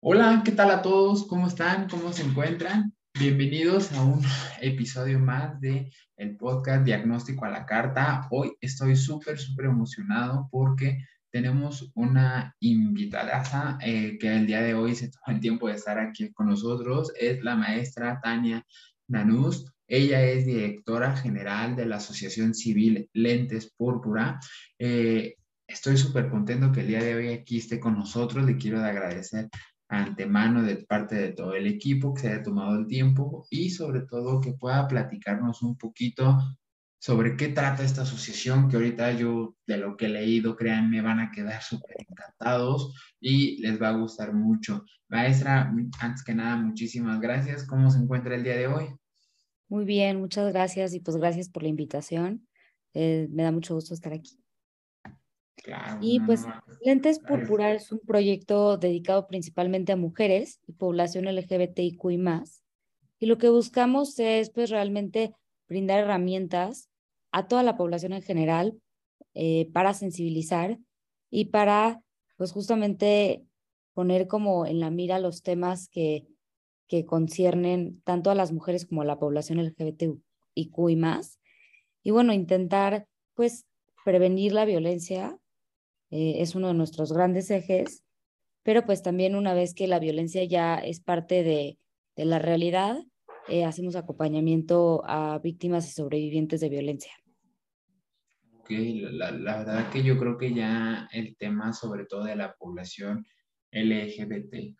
Hola, ¿qué tal a todos? ¿Cómo están? ¿Cómo se encuentran? Bienvenidos a un episodio más de el podcast Diagnóstico a la Carta. Hoy estoy súper, súper emocionado porque tenemos una invitada eh, que el día de hoy se toma el tiempo de estar aquí con nosotros. Es la maestra Tania Nanús. Ella es directora general de la Asociación Civil Lentes Púrpura. Eh, estoy súper contento que el día de hoy aquí esté con nosotros. Le quiero agradecer antemano de parte de todo el equipo que se haya tomado el tiempo y sobre todo que pueda platicarnos un poquito sobre qué trata esta asociación, que ahorita yo de lo que he leído, créanme, van a quedar súper encantados y les va a gustar mucho. Maestra, antes que nada, muchísimas gracias. ¿Cómo se encuentra el día de hoy? Muy bien, muchas gracias y pues gracias por la invitación. Eh, me da mucho gusto estar aquí y pues Lentes Púrpura es un proyecto dedicado principalmente a mujeres y población LGBTIQ y más. Y lo que buscamos es pues realmente brindar herramientas a toda la población en general eh, para sensibilizar y para pues justamente poner como en la mira los temas que, que conciernen tanto a las mujeres como a la población LGBTIQ y más. Y bueno, intentar pues prevenir la violencia eh, es uno de nuestros grandes ejes, pero pues también una vez que la violencia ya es parte de, de la realidad, eh, hacemos acompañamiento a víctimas y sobrevivientes de violencia. Ok, la, la, verdad que yo creo que ya el tema sobre todo de la población LGBT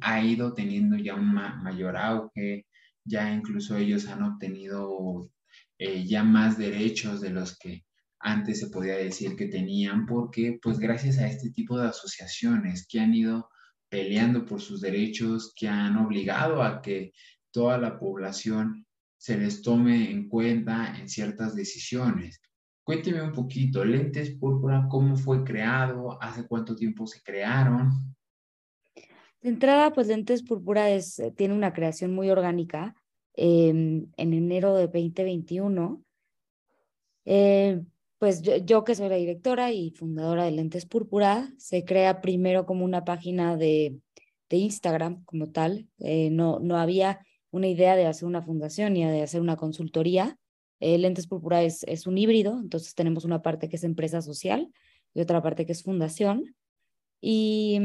ha ido teniendo ya un mayor auge, ya incluso ellos han obtenido eh, ya más derechos de los que antes se podía decir que tenían, porque pues gracias a este tipo de asociaciones que han ido peleando por sus derechos, que han obligado a que toda la población se les tome en cuenta en ciertas decisiones. Cuénteme un poquito, Lentes Púrpura, ¿cómo fue creado? ¿Hace cuánto tiempo se crearon? De entrada, pues Lentes Púrpura es, eh, tiene una creación muy orgánica. en enero de 2021, eh, pues yo, que soy la directora y fundadora de Lentes Púrpura, se crea primero como una página de, Instagram como tal. Eh, no, no había una idea de hacer una fundación ni de hacer una consultoría. Eh, Lentes Púrpura es, es un híbrido, entonces tenemos una parte que es empresa social y otra parte que es fundación. Y,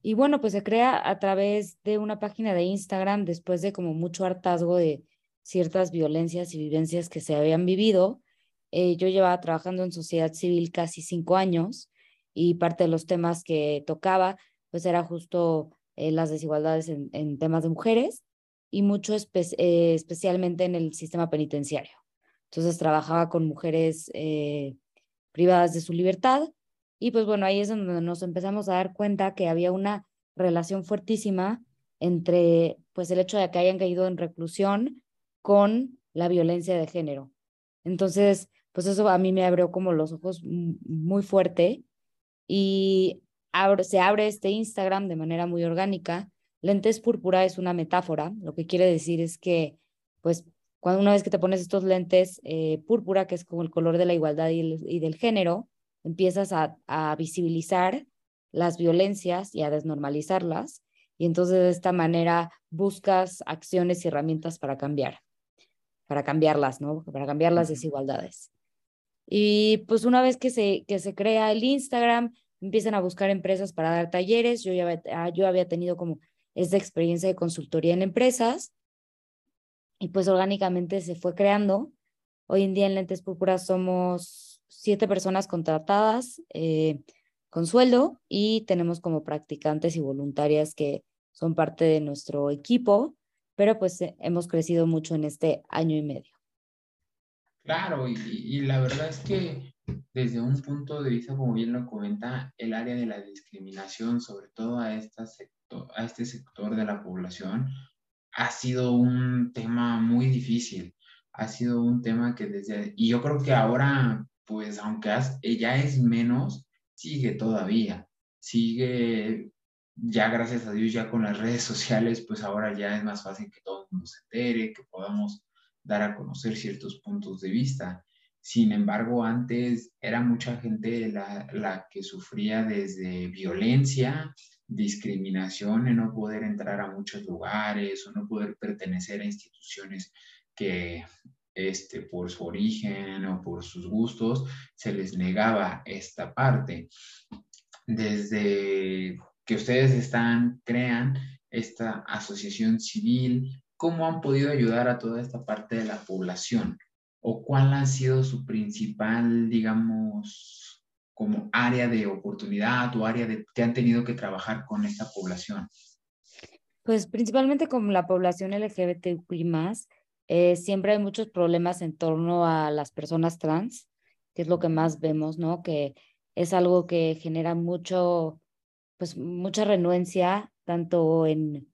y bueno, pues se crea a través de una página de Instagram después de como mucho hartazgo de ciertas violencias y vivencias que se habían vivido eh, yo llevaba trabajando en sociedad civil casi cinco años y parte de los temas que tocaba pues era justo eh, las desigualdades en, en, temas de mujeres y mucho eh, especialmente en el sistema penitenciario. Entonces trabajaba con mujeres privadas de su libertad y pues bueno, ahí es donde nos empezamos a dar cuenta que había una relación fuertísima entre pues el hecho de que hayan caído en reclusión con la violencia de género. Entonces, pues eso a mí me abrió como los ojos muy fuerte y se abre este Instagram de manera muy orgánica. Lentes púrpura es una metáfora, lo que quiere decir es que, pues, cuando una vez que te pones estos lentes eh, púrpura, que es como el color de la igualdad y, del género, empiezas a, a, visibilizar las violencias y a desnormalizarlas, y entonces de esta manera buscas acciones y herramientas para cambiar, para cambiarlas, ¿no? Para cambiar las desigualdades. Y pues una vez que se, que se crea el Instagram, empiezan a buscar empresas para dar talleres. Yo, ya, ah, yo había tenido como esta experiencia de consultoría en empresas y pues orgánicamente se fue creando. Hoy en día en Lentes Púrpuras somos siete personas contratadas eh, con sueldo y tenemos como practicantes y voluntarias que son parte de nuestro equipo, pero pues eh, hemos crecido mucho en este año y medio. Claro, y, la verdad es que desde un punto de vista, como bien lo comenta, el área de la discriminación, sobre todo a, esta a este sector de la población, ha sido un tema muy difícil. Ha sido un tema que desde, y yo creo que ahora, pues aunque ya es menos, sigue todavía. Sigue, ya gracias a Dios, ya con las redes sociales, pues ahora ya es más fácil que todo el mundo se entere, que podamos dar a conocer ciertos puntos de vista. Sin embargo, antes era mucha gente la, la que sufría desde violencia, discriminación no poder entrar a muchos lugares o no poder pertenecer a instituciones que este, por su origen o por sus gustos se les negaba esta parte. Desde que ustedes están, crean esta asociación civil, ¿cómo han podido ayudar a toda esta parte de la población? ¿O cuál ha sido su principal, digamos, como área de oportunidad o área de, que han tenido que trabajar con esta población? Pues principalmente con la población LGBTQI eh, siempre hay muchos problemas en torno a las personas trans, que es lo que más vemos, ¿no? Que es algo que genera mucho, pues mucha renuencia, tanto en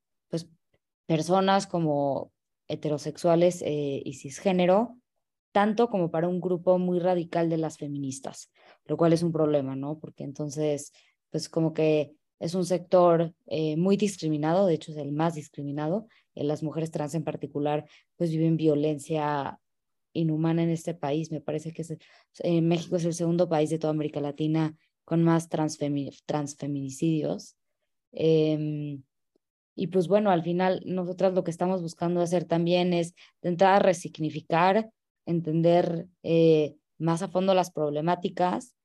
personas como heterosexuales eh, y cisgénero, tanto como para un grupo muy radical de las feministas lo cual es un problema, ¿no? Porque entonces, pues como que es un sector eh, muy discriminado, de hecho es el más discriminado. Eh, las mujeres trans en particular, pues viven violencia inhumana en este país. Me parece que México es el segundo país de toda América Latina con más transfeminicidios. Y pues bueno, al final nosotras lo que estamos buscando hacer también es intentar resignificar, entender más a fondo las problemáticas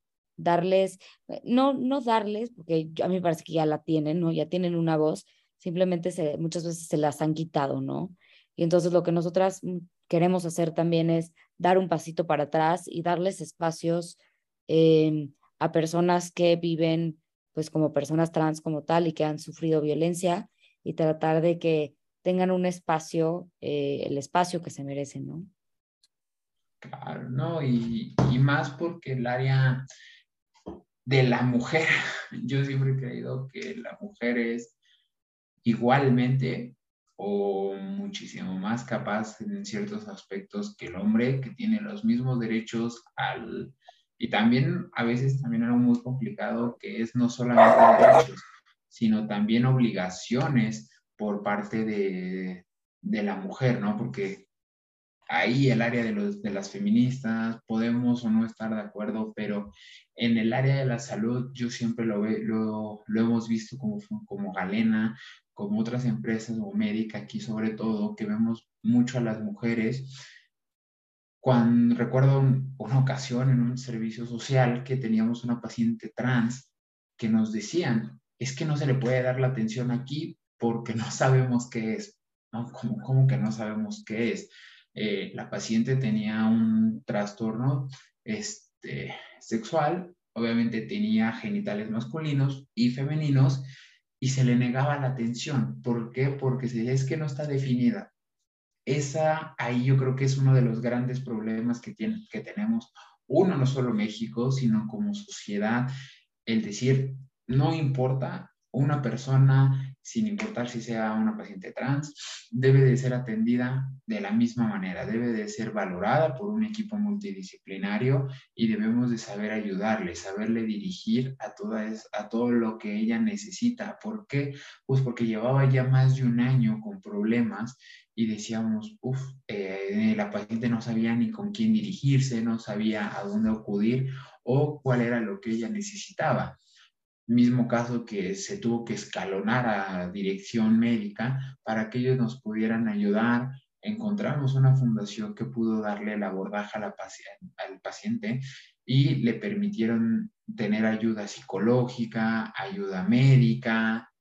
darles, eh, no, no darles, porque a mí me parece que ya la tienen, ¿no? Ya tienen una voz, simplemente se, muchas veces se las han quitado, ¿no? Y entonces lo que nosotras queremos hacer también es dar un pasito para atrás y darles espacios em, a personas que viven pues como personas trans como tal y que han sufrido violencia y tratar de que tengan un espacio, eh, el espacio que se merecen, ¿no? Claro, no, y, y más porque el área de la mujer. Yo siempre he creído que la mujer es igualmente o muchísimo más capaz en ciertos aspectos que el hombre, que tiene los mismos derechos al... Y también a veces también algo muy complicado que es no solamente derechos, sino también obligaciones por parte de, de la mujer, ¿no? Porque ahí el área de, los, de las feministas, podemos o no estar de acuerdo, pero en el área de la salud yo siempre lo, lo, lo hemos visto como, como Galena, como otras empresas o médica aquí sobre todo, que vemos mucho a las mujeres. Cuando recuerdo una ocasión en un servicio social que teníamos una paciente trans que nos decían, es que no se le puede dar la atención aquí porque no sabemos qué es. ¿no? ¿Cómo, ¿Cómo que no sabemos qué es? Eh, la paciente tenía un trastorno este, sexual, obviamente tenía genitales masculinos y femeninos y se le negaba la atención. ¿Por qué? Porque se es que no está definida. Esa ahí yo creo que es uno de los grandes problemas que, tiene, que tenemos, uno, no solo México, sino como sociedad, el decir, no importa, una persona sin importar si sea una paciente trans, debe de ser atendida de la misma manera, debe de ser valorada por un equipo multidisciplinario y debemos de saber ayudarle, saberle dirigir a, toda a todo lo que ella necesita. ¿Por qué? Pues porque llevaba ya más de un año con problemas y decíamos, uff, eh, la paciente no sabía ni con quién dirigirse, no sabía a dónde acudir o cuál era lo que ella necesitaba mismo caso que se tuvo que escalonar a dirección médica para que ellos nos pudieran ayudar. Encontramos una fundación que pudo darle el abordaje la al paciente y le permitieron tener ayuda psicológica, ayuda médica,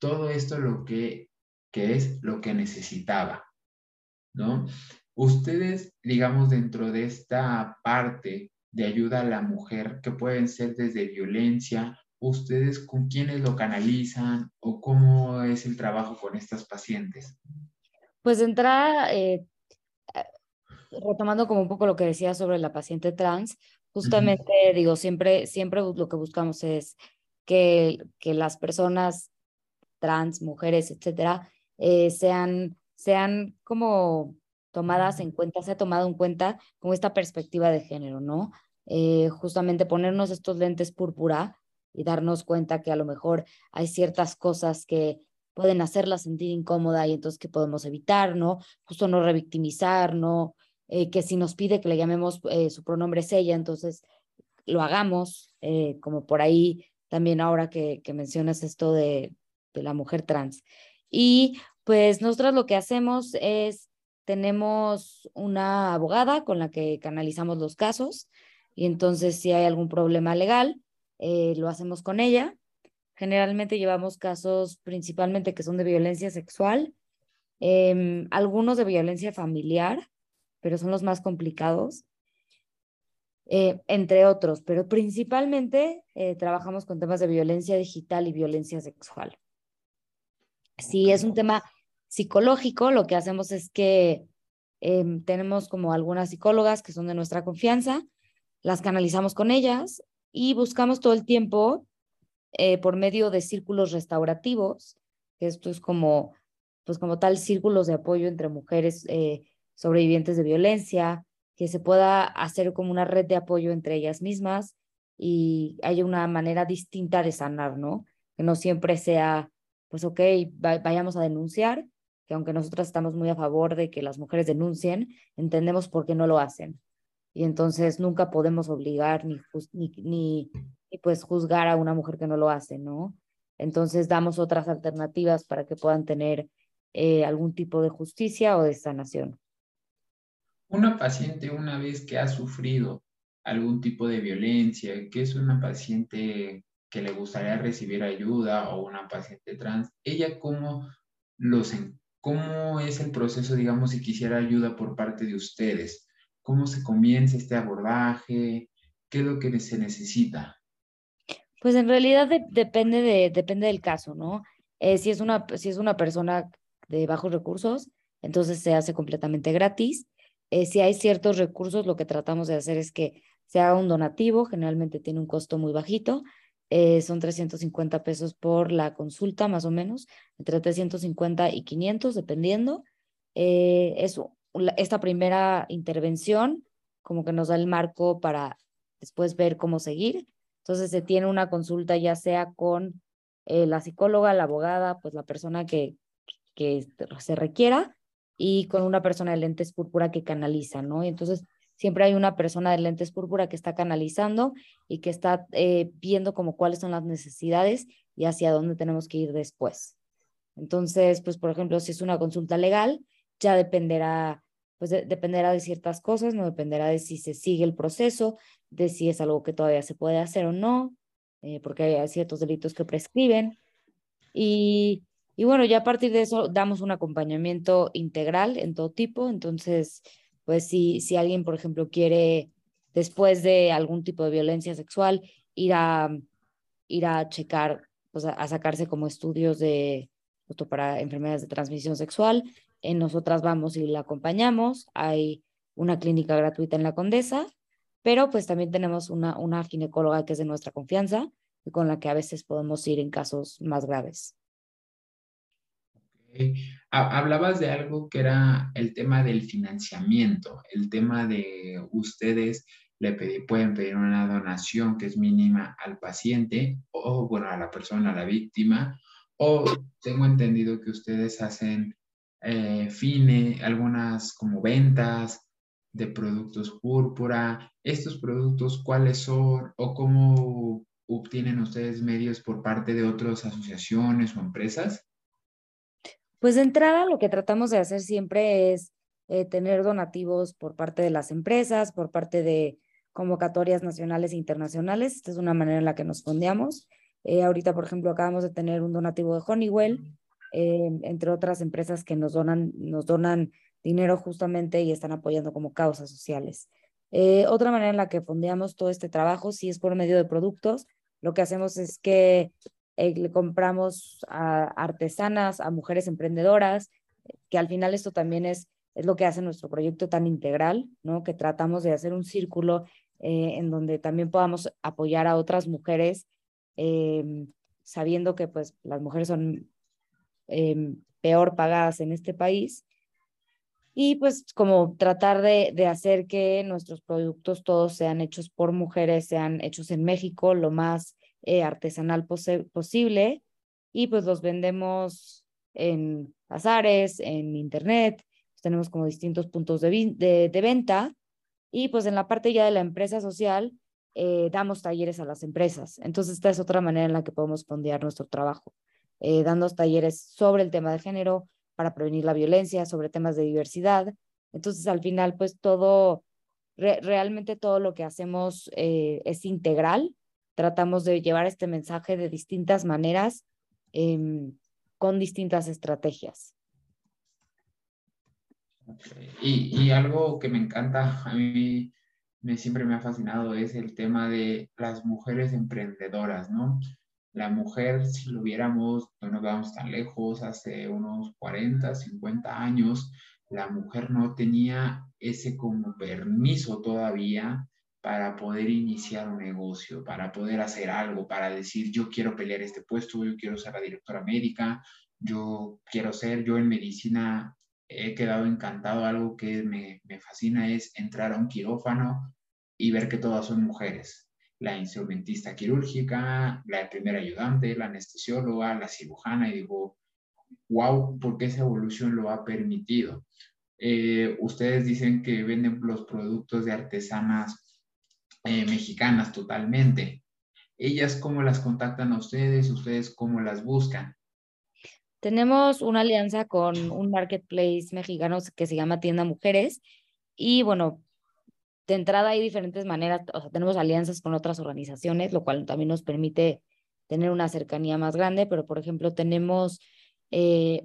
todo esto lo que, que es lo que necesitaba, ¿no? Ustedes, digamos, dentro de esta parte de ayuda a la mujer, que pueden ser desde violencia ustedes con quiénes lo canalizan o cómo es el trabajo con estas pacientes? Pues de entrada, eh, retomando como un poco lo que decía sobre la paciente trans, Justamente, digo, siempre, siempre lo que buscamos es que, que las personas trans, mujeres, etcétera, eh, sean, sean como tomadas en cuenta, se ha tomado en cuenta con esta perspectiva de género, ¿no? Eh, justamente ponernos estos lentes púrpura y darnos cuenta que a lo mejor hay ciertas cosas que pueden hacerla sentir incómoda y entonces que podemos evitar, ¿no? Justo no revictimizar, ¿no? Eh, que si nos pide que le llamemos eh, su pronombre es ella, entonces lo hagamos, eh, como por ahí también ahora que, que mencionas esto de, de, la mujer trans. Y pues nosotros lo que hacemos es, tenemos una abogada con la que canalizamos los casos y entonces si hay algún problema legal, lo hacemos con ella. Generalmente llevamos casos principalmente que son de violencia sexual, em, algunos de violencia familiar, pero son los más complicados, eh, entre otros, pero principalmente eh, trabajamos con temas de violencia digital y violencia sexual. Si es un tema psicológico, lo que hacemos es que em, tenemos como algunas psicólogas que son de nuestra confianza, las canalizamos con ellas y buscamos todo el tiempo eh, por medio de círculos restaurativos, que esto es como, pues como tal, círculos de apoyo entre mujeres sobrevivientes de violencia, que se pueda hacer como una red de apoyo entre ellas mismas y haya una manera distinta de sanar, ¿no? Que no siempre sea, pues ok, vayamos a denunciar, que aunque nosotras estamos muy a favor de que las mujeres denuncien, entendemos por qué no lo hacen. Y entonces nunca podemos obligar ni, ni, ni, pues juzgar a una mujer que no lo hace, ¿no? Entonces damos otras alternativas para que puedan tener eh, algún tipo de justicia o de sanación. Una paciente una vez que ha sufrido algún tipo de violencia, que es una paciente que le gustaría recibir ayuda o una paciente trans, ella cómo los cómo es el proceso, digamos, si quisiera ayuda por parte de ustedes, cómo se comienza este abordaje, qué es lo que se necesita. Pues en realidad depende de depende del caso, ¿no? Eh, si es una si es una persona de bajos recursos, entonces se hace completamente gratis. Eh, si hay ciertos recursos, lo que tratamos de hacer es que se haga un donativo, generalmente tiene un costo muy bajito, eh, son 350 pesos por la consulta más o menos, entre 350 y 500 dependiendo. Eh, es esta primera intervención como que nos da el marco para después ver cómo seguir. Entonces se tiene una consulta ya sea con la psicóloga, la abogada, pues la persona que, que se requiera y con una persona de lentes púrpura que canaliza, ¿no? Y entonces siempre hay una persona de lentes púrpura que está canalizando y que está eh, viendo como cuáles son las necesidades y hacia dónde tenemos que ir después. Entonces, pues por ejemplo, si es una consulta legal, ya dependerá, pues dependerá de ciertas cosas, no dependerá de si se sigue el proceso, de si es algo que todavía se puede hacer o no, eh, porque hay ciertos delitos que prescriben. Y y bueno, ya a partir de eso damos un acompañamiento integral en todo tipo. Entonces, pues si, si alguien, por ejemplo, quiere, después de algún tipo de violencia sexual, ir a, ir a checar, pues a, sacarse como estudios de para enfermedades de transmisión sexual, en nosotras vamos y la acompañamos. Hay una clínica gratuita en la Condesa, pero pues también tenemos una, una ginecóloga que es de nuestra confianza y con la que a veces podemos ir en casos más graves. Hablabas de algo que era el tema del financiamiento, el tema de ustedes le pueden pedir una donación que es mínima al paciente o, bueno, a la persona, a la víctima, o tengo entendido que ustedes hacen eh, fine, algunas como ventas de productos púrpura. ¿Estos productos cuáles son o cómo obtienen ustedes medios por parte de otras asociaciones o empresas? Pues de entrada lo que tratamos de hacer siempre es eh, tener donativos por parte de las empresas, por parte de convocatorias nacionales e internacionales. Esta es una manera en la que nos fondeamos. Eh, ahorita, por ejemplo, acabamos de tener un donativo de Honeywell, eh, entre otras empresas que nos donan, nos donan dinero justamente y están apoyando como causas sociales. otra manera en la que fondeamos todo este trabajo, si es por medio de productos, lo que hacemos es que eh, compramos a artesanas, a mujeres emprendedoras, que al final esto también es, es lo que hace nuestro proyecto tan integral, ¿no? Que tratamos de hacer un círculo eh, en donde también podamos apoyar a otras mujeres, sabiendo que pues las mujeres son em, peor pagadas en este país. Y pues como tratar de, hacer que nuestros productos todos sean hechos por mujeres, sean hechos en México lo más eh, artesanal posible. Y pues los vendemos en bazares, en internet, tenemos como distintos puntos de, de, venta y pues en la parte ya de la empresa social eh, damos talleres a las empresas. Entonces esta es otra manera en la que podemos fondear nuestro trabajo, eh, dando talleres sobre el tema de género para prevenir la violencia, sobre temas de diversidad. Entonces al final pues todo, realmente todo lo que hacemos eh, es integral. Tratamos de llevar este mensaje de distintas maneras em, con distintas estrategias. Y, algo que me encanta, a mí me, siempre me ha fascinado, es el tema de las mujeres emprendedoras, ¿no? La mujer, si lo viéramos, no nos vamos tan lejos, hace unos 40, 50 años, la mujer no tenía ese como permiso todavía para poder iniciar un negocio, para poder hacer algo, para decir, yo quiero pelear este puesto, yo quiero ser la directora médica, yo quiero ser, yo en medicina he quedado encantado. Algo que me, me fascina es entrar a un quirófano y ver que todas son mujeres. La instrumentista quirúrgica, la primera ayudante, la anestesióloga, la cirujana, y digo, wow, porque esa evolución lo ha permitido. Eh, ustedes dicen que venden los productos de artesanas eh, mexicanas totalmente. ¿Ellas cómo las contactan a ustedes? ¿Ustedes cómo las buscan? Tenemos una alianza con un marketplace mexicano que se llama Tienda Mujeres y bueno, de entrada hay diferentes maneras, o sea, tenemos alianzas con otras organizaciones, lo cual también nos permite tener una cercanía más grande, pero por ejemplo tenemos, eh,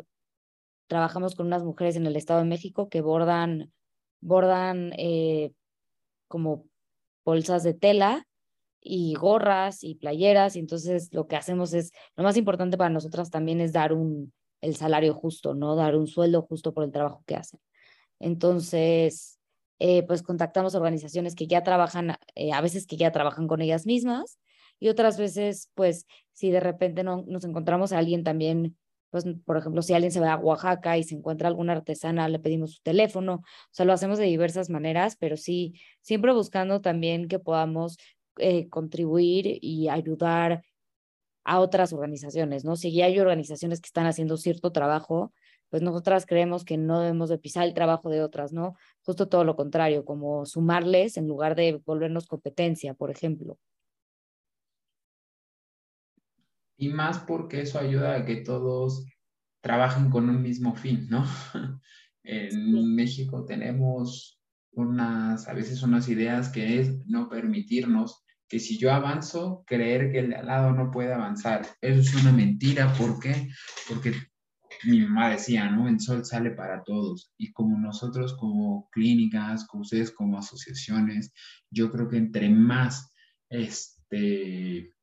trabajamos con unas mujeres en el Estado de México que bordan, bordan eh, como bolsas de tela y gorras y playeras, y entonces lo que hacemos es, lo más importante para nosotras también es dar un, el salario justo, ¿no? Dar un sueldo justo por el trabajo que hacen. Entonces, eh, pues contactamos organizaciones que ya trabajan, eh, a veces que ya trabajan con ellas mismas, y otras veces, pues, si de repente no, nos encontramos a alguien también, pues, por ejemplo, si alguien se va a Oaxaca y se encuentra alguna artesana, le pedimos su teléfono, o sea, lo hacemos de diversas maneras, pero sí, siempre buscando también que podamos eh, contribuir y ayudar a otras organizaciones, ¿no? Si ya hay organizaciones que están haciendo cierto trabajo, pues nosotras creemos que no debemos de pisar el trabajo de otras, ¿no? Justo todo lo contrario, como sumarles en lugar de volvernos competencia, por ejemplo. Y más porque eso ayuda a que todos trabajen con un mismo fin, ¿no? En México tenemos unas, a veces unas ideas que es no permitirnos que si yo avanzo, creer que el de al lado no puede avanzar. Eso es una mentira. ¿Por qué? Porque mi mamá decía, ¿no? El sol sale para todos. Y como nosotros como clínicas, como ustedes como asociaciones, yo creo que entre más este,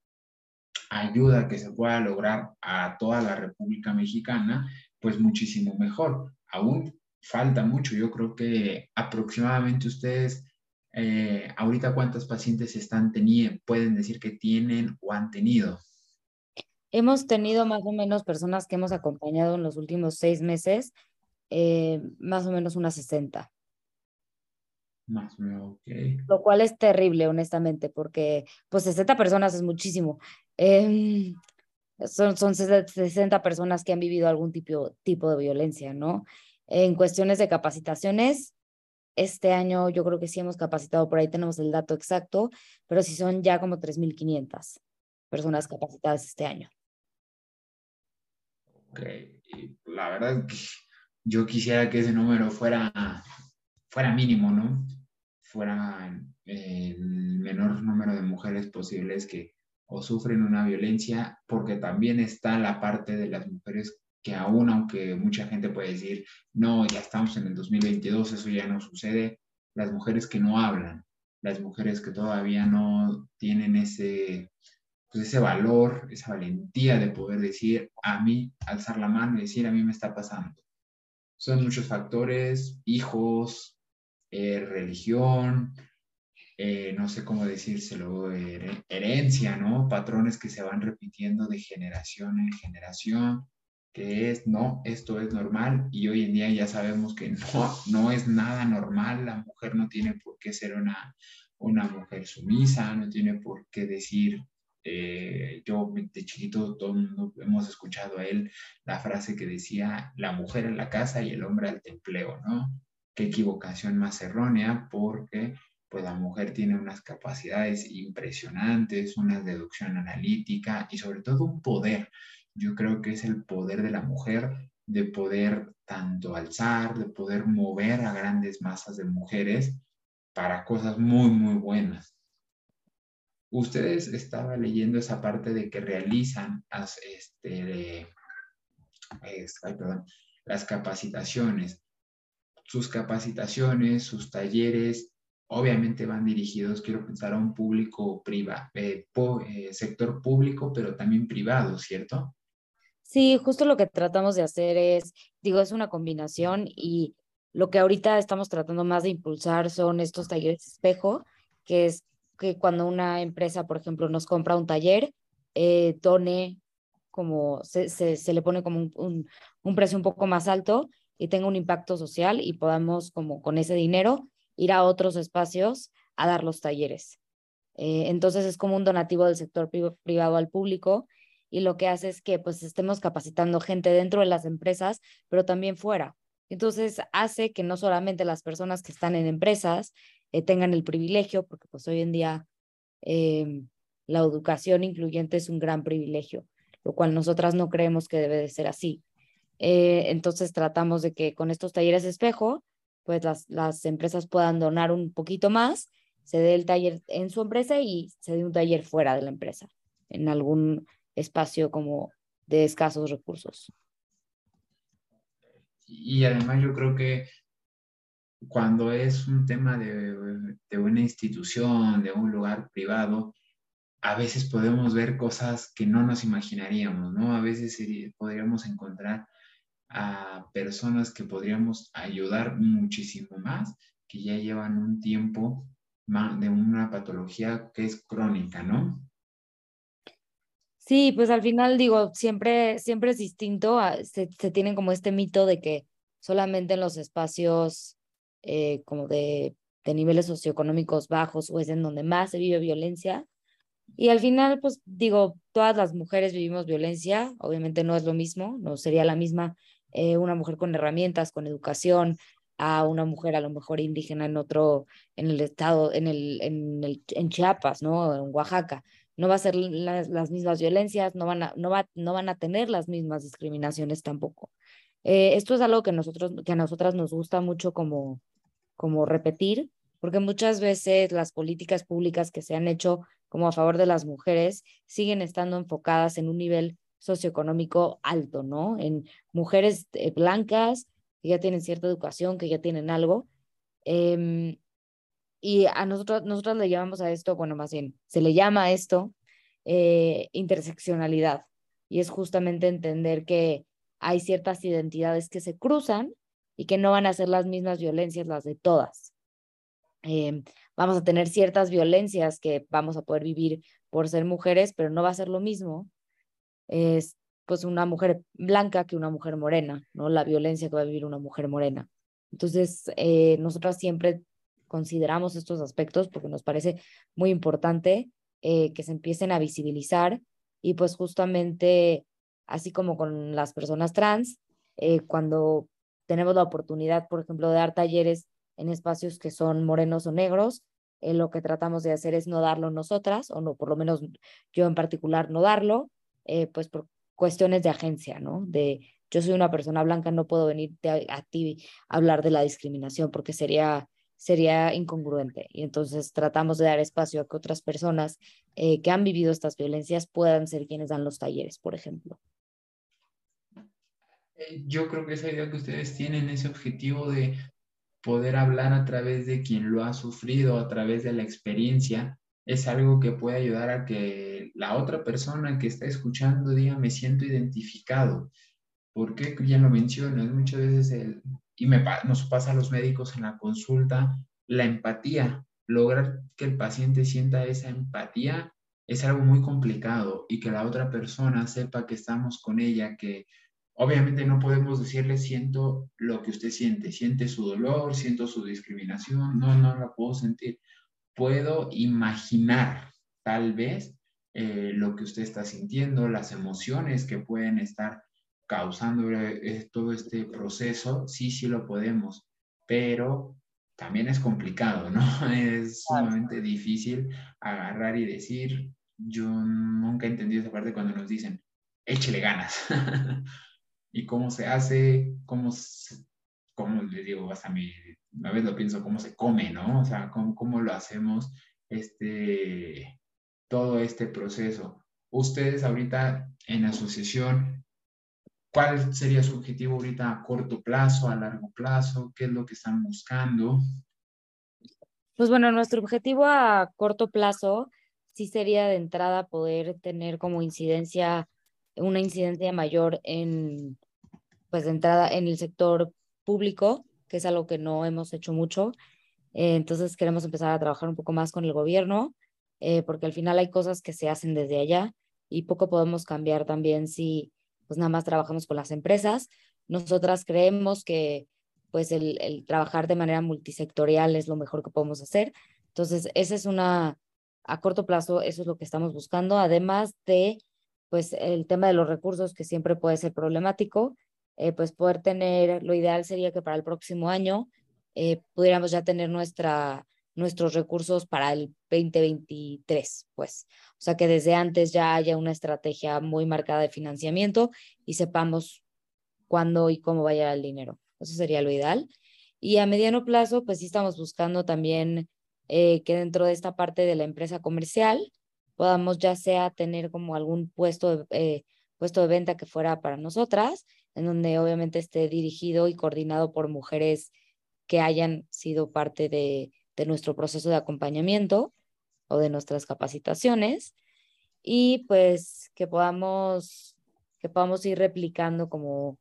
ayuda que se pueda lograr a toda la República Mexicana, pues muchísimo mejor. Aún falta mucho. Yo creo que aproximadamente ustedes eh, ahorita cuántos pacientes están teniendo, pueden decir que tienen o han tenido. Hemos tenido más o menos personas que hemos acompañado en los últimos seis meses, eh, más o menos unas 60. Más o menos, ok. Lo cual es terrible, honestamente, porque pues 60 personas es muchísimo. Em, son, son 60 personas que han vivido algún tipo, tipo de violencia, ¿no? En cuestiones de capacitaciones, este año yo creo que sí hemos capacitado, por ahí tenemos el dato exacto, pero sí son ya como 3.500 personas capacitadas este año. Ok, la verdad yo quisiera que ese número fuera, fuera mínimo, ¿no? Fuera el menor número de mujeres posibles que o sufren una violencia, porque también está la parte de las mujeres que aún aunque mucha gente puede decir, no, ya estamos en el 2022, eso ya no sucede, las mujeres que no hablan, las mujeres que todavía no tienen ese, pues ese valor, esa valentía de poder decir a mí, alzar la mano y decir a mí me está pasando. Son muchos factores, hijos, eh, religión, eh, no sé cómo decírselo, herencia, ¿no? Patrones que se van repitiendo de generación en generación, que es, no, esto es normal y hoy en día ya sabemos que no, no es nada normal, la mujer no tiene por qué ser una, una mujer sumisa, no tiene por qué decir, eh, yo de chiquito todo mundo hemos escuchado a él la frase que decía, la mujer en la casa y el hombre al empleo, ¿no? Qué equivocación más errónea porque pues la mujer tiene unas capacidades impresionantes, una deducción analítica y sobre todo un poder. Yo creo que es el poder de la mujer de poder tanto alzar, de poder mover a grandes masas de mujeres para cosas muy, muy buenas. Ustedes estaban leyendo esa parte de que realizan este, las capacitaciones. Sus capacitaciones, sus talleres, obviamente van dirigidos, quiero pensar, a un público privado, eh, eh, sector público, pero también privado, ¿cierto? Sí, justo lo que tratamos de hacer es, digo, es una combinación y lo que ahorita estamos tratando más de impulsar son estos talleres espejo, que es que cuando una empresa, por ejemplo, nos compra un taller, eh, done como, se, se, le pone como un, un precio un poco más alto y tenga un impacto social y podamos como con ese dinero ir a otros espacios a dar los talleres. Eh, entonces es como un donativo del sector privado al público y lo que hace es que pues estemos capacitando gente dentro de las empresas, pero también fuera. Entonces hace que no solamente las personas que están en empresas eh, tengan el privilegio, porque pues hoy en día em, la educación incluyente es un gran privilegio, lo cual nosotras no creemos que debe de ser así. Eh, entonces tratamos de que con estos talleres espejo pues las, las empresas puedan donar un poquito más, se dé el taller en su empresa y se dé un taller fuera de la empresa, en algún espacio como de escasos recursos. Y además yo creo que cuando es un tema de, de, una institución, de un lugar privado, a veces podemos ver cosas que no nos imaginaríamos, ¿no? A veces podríamos encontrar a personas que podríamos ayudar muchísimo más, que ya llevan un tiempo de una patología que es crónica, ¿no? Sí, pues al final digo, siempre, siempre es distinto, se, se tienen como este mito de que solamente en los espacios eh, como de, de niveles socioeconómicos bajos o es en donde más se vive violencia. Y al final, pues digo, todas las mujeres vivimos violencia, obviamente no es lo mismo, no sería la misma eh, una mujer con herramientas, con educación, a una mujer a lo mejor indígena en otro, en el estado, en el, en el, en Chiapas, ¿no? En Oaxaca. No va a ser las, las mismas violencias, no van a, no va, no van a tener las mismas discriminaciones tampoco. Eh, esto es algo que nosotros, que a nosotras nos gusta mucho como, como repetir, porque muchas veces las políticas públicas que se han hecho como a favor de las mujeres siguen estando enfocadas en un nivel socioeconómico alto, ¿no? En mujeres eh, blancas que ya tienen cierta educación, que ya tienen algo. Em, y a nosotros, nosotros le llamamos a esto, bueno, más bien, se le llama a esto eh, interseccionalidad. Y es justamente entender que hay ciertas identidades que se cruzan y que no van a ser las mismas violencias las de todas. Em, vamos a tener ciertas violencias que vamos a poder vivir por ser mujeres, pero no va a ser lo mismo es pues una mujer blanca que una mujer morena, ¿no? La violencia que va a vivir una mujer morena. Entonces, eh, nosotras siempre consideramos estos aspectos porque nos parece muy importante eh, que se empiecen a visibilizar y pues justamente, así como con las personas trans, eh, cuando tenemos la oportunidad, por ejemplo, de dar talleres en espacios que son morenos o negros, lo que tratamos de hacer es no darlo nosotras, o no, por lo menos yo en particular no darlo, eh, pues por cuestiones de agencia, ¿no? De yo soy una persona blanca, no puedo venir a, ti a hablar de la discriminación porque sería, sería incongruente. Y entonces tratamos de dar espacio a que otras personas eh, que han vivido estas violencias puedan ser quienes dan los talleres, por ejemplo. Eh, yo creo que esa idea que ustedes tienen, ese objetivo de poder hablar a través de quien lo ha sufrido, a través de la experiencia, es algo que puede ayudar a que la otra persona que está escuchando diga, me siento identificado. Porque ya lo mencionas, muchas veces, y nos pasa a los médicos en la consulta, la empatía. lograr que el paciente sienta esa empatía es algo muy complicado y que la otra persona sepa que estamos con ella, que obviamente no podemos decirle siento lo que usted siente, siente su dolor, siento su discriminación, no, no la puedo sentir. Puedo imaginar tal vez eh, lo que usted está sintiendo, las emociones que pueden estar causando eh, todo este proceso, sí, sí lo podemos, pero también es complicado, ¿no? Es sumamente difícil agarrar y decir, yo nunca he entendido esa parte cuando nos dicen, échele ganas. y cómo se hace, cómo, cómo les digo, hasta mi, a veces lo pienso, cómo se come, ¿no? O sea, cómo, cómo lo hacemos, este, todo este proceso. Ustedes ahorita en asociación, ¿cuál sería su objetivo ahorita a corto plazo, a largo plazo? ¿Qué es lo que están buscando? Pues bueno, nuestro objetivo a corto plazo sí sería de entrada poder tener como incidencia, una incidencia mayor en, pues de entrada en el sector público, que es algo que no hemos hecho mucho. Eh, entonces queremos empezar a trabajar un poco más con el gobierno, eh, porque al final hay cosas que se hacen desde allá y poco podemos cambiar también si pues nada más trabajamos con las empresas. Nosotras creemos que pues el, el trabajar de manera multisectorial es lo mejor que podemos hacer. Entonces, esa es una, a corto plazo eso es lo que estamos buscando, además de pues el tema de los recursos que siempre puede ser problemático, eh, pues poder tener, lo ideal sería que para el próximo año eh, pudiéramos ya tener nuestra, nuestros recursos para el 2023, pues. O sea, que desde antes ya haya una estrategia muy marcada de financiamiento y sepamos cuándo y cómo va a llegar el dinero. Eso sería lo ideal. Y a mediano plazo, pues sí estamos buscando también eh, que dentro de esta parte de la empresa comercial podamos ya sea tener como algún puesto eh, puesto de venta que fuera para nosotras, en donde obviamente esté dirigido y coordinado por mujeres que hayan sido parte de, de nuestro proceso de acompañamiento o de nuestras capacitaciones y pues que podamos que podamos ir replicando como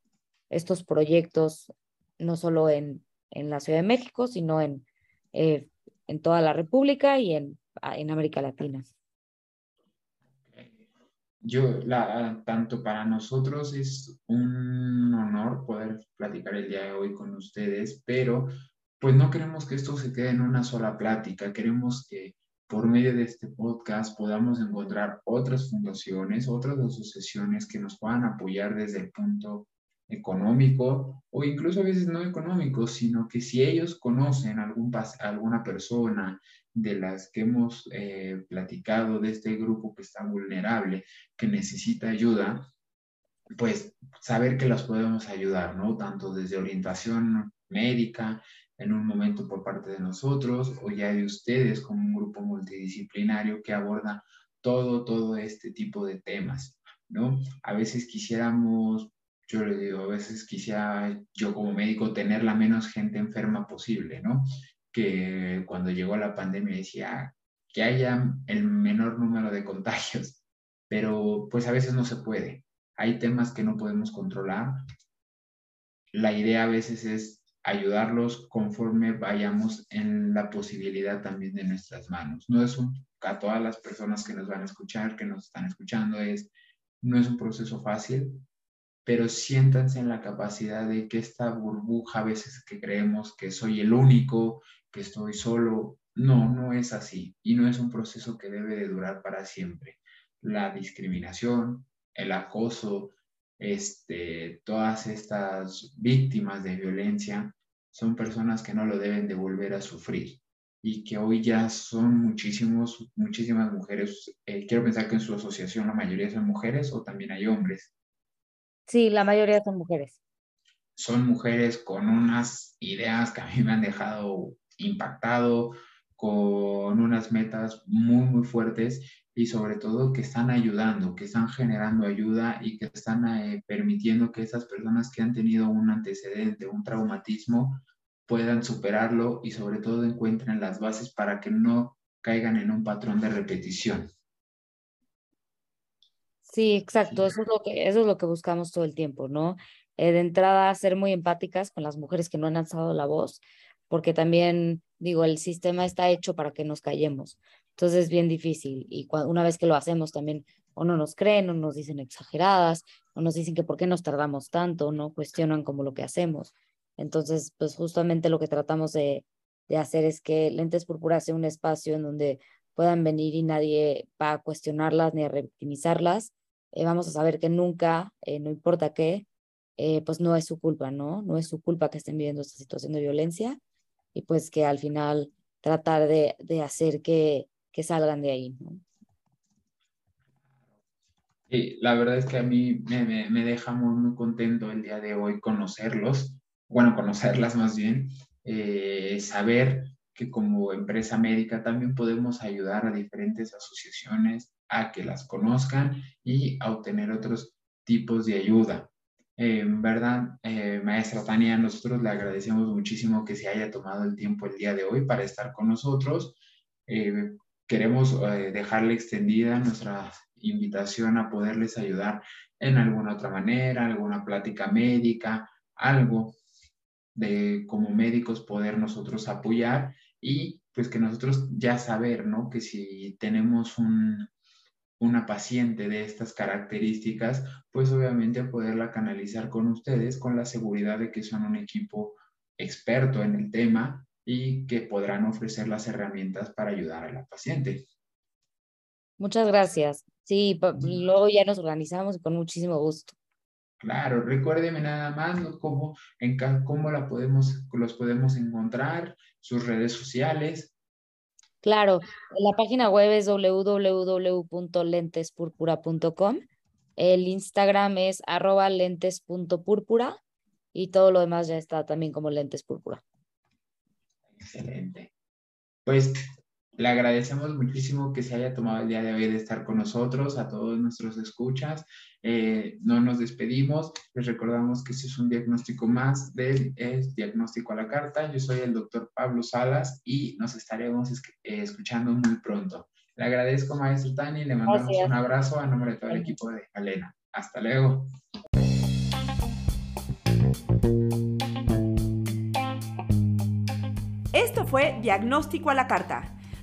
estos proyectos no solo en, en la Ciudad de México, sino en eh, en toda la República y en, en América Latina. Yo, la, tanto para nosotros es un honor poder platicar el día de hoy con ustedes, pero pues no queremos que esto se quede en una sola plática, queremos que por medio de este podcast podamos encontrar otras fundaciones, otras asociaciones que nos puedan apoyar desde el punto económico o incluso a veces no económico, sino que si ellos conocen algún, alguna persona de las que hemos eh, platicado de este grupo que está vulnerable, que necesita ayuda, pues saber que las podemos ayudar, ¿no? Tanto desde orientación médica, en un momento por parte de nosotros, o ya de ustedes como un grupo multidisciplinario que aborda todo, todo este tipo de temas, ¿no? A veces quisiéramos yo le digo, a veces quisiera yo como médico tener la menos gente enferma posible, ¿no? Que cuando llegó la pandemia decía que haya el menor número de contagios, pero pues a veces no se puede. Hay temas que no podemos controlar. La idea a veces es ayudarlos conforme vayamos en la posibilidad también de nuestras manos. No es un, a todas las personas que nos van a escuchar, que nos están escuchando, es, no es un proceso fácil, pero siéntanse en la capacidad de que esta burbuja a veces que creemos que soy el único, que estoy solo, no, no es así y no es un proceso que debe de durar para siempre. La discriminación, el acoso, este, todas estas víctimas de violencia son personas que no lo deben de volver a sufrir y que hoy ya son muchísimos, muchísimas mujeres. Eh, quiero pensar que en su asociación la mayoría son mujeres o también hay hombres Sí, la mayoría son mujeres. Son mujeres con unas ideas que a mí me han dejado impactado, con unas metas muy, muy fuertes y sobre todo que están ayudando, que están generando ayuda y que están eh, permitiendo que esas personas que han tenido un antecedente, un traumatismo, puedan superarlo y sobre todo encuentren las bases para que no caigan en un patrón de repetición. Sí, exacto, eso es lo que, eso es lo que buscamos todo el tiempo, ¿no? Eh, de entrada, ser muy empáticas con las mujeres que no han alzado la voz, porque también, digo, el sistema está hecho para que nos callemos. Entonces es bien difícil y una vez que lo hacemos también o no nos creen o nos dicen exageradas o nos dicen que por qué nos tardamos tanto, no cuestionan como lo que hacemos. Entonces, pues justamente lo que tratamos de, de hacer es que Lentes Púrpura sea un espacio en donde puedan venir y nadie va a cuestionarlas ni a revictimizarlas. Eh, vamos a saber que nunca, eh, no importa qué, eh, pues no es su culpa, ¿no? No es su culpa que estén viviendo esta situación de violencia y pues que al final tratar de, de hacer que, que salgan de ahí, ¿no? Sí, la verdad es que a mí me, me, muy, muy contento el día de hoy conocerlos, bueno, conocerlas más bien, eh, saber que como empresa médica también podemos ayudar a diferentes asociaciones a que las conozcan y a obtener otros tipos de ayuda. En verdad, eh, maestra Tania, nosotros le agradecemos muchísimo que se haya tomado el tiempo el día de hoy para estar con nosotros. Eh, queremos dejarle extendida nuestra invitación a poderles ayudar en alguna otra manera, alguna plática médica, algo de como médicos poder nosotros apoyar y pues que nosotros ya saber, ¿no? Que si tenemos un, una paciente de estas características, pues obviamente poderla canalizar con ustedes con la seguridad de que son un equipo experto en el tema y que podrán ofrecer las herramientas para ayudar a la paciente. Muchas gracias. Sí, luego ya nos organizamos con muchísimo gusto. Claro, recuérdeme nada más cómo, en, cómo la podemos, los podemos encontrar, sus redes sociales. Claro, la página web es www.lentespurpura.com. El Instagram es arroba lentes.púrpura y todo lo demás ya está también como lentes púrpura. Excelente. Pues le agradecemos muchísimo que se haya tomado el día de hoy de estar con nosotros, a todos nuestros escuchas. Eh, no nos despedimos, les recordamos que este es un diagnóstico más del diagnóstico a la carta. Yo soy el doctor Pablo Salas y nos estaremos eh, escuchando muy pronto. Le agradezco, maestro Tani, le mandamos un abrazo a nombre de todo el equipo de Alena. Hasta luego. Esto fue Diagnóstico a la Carta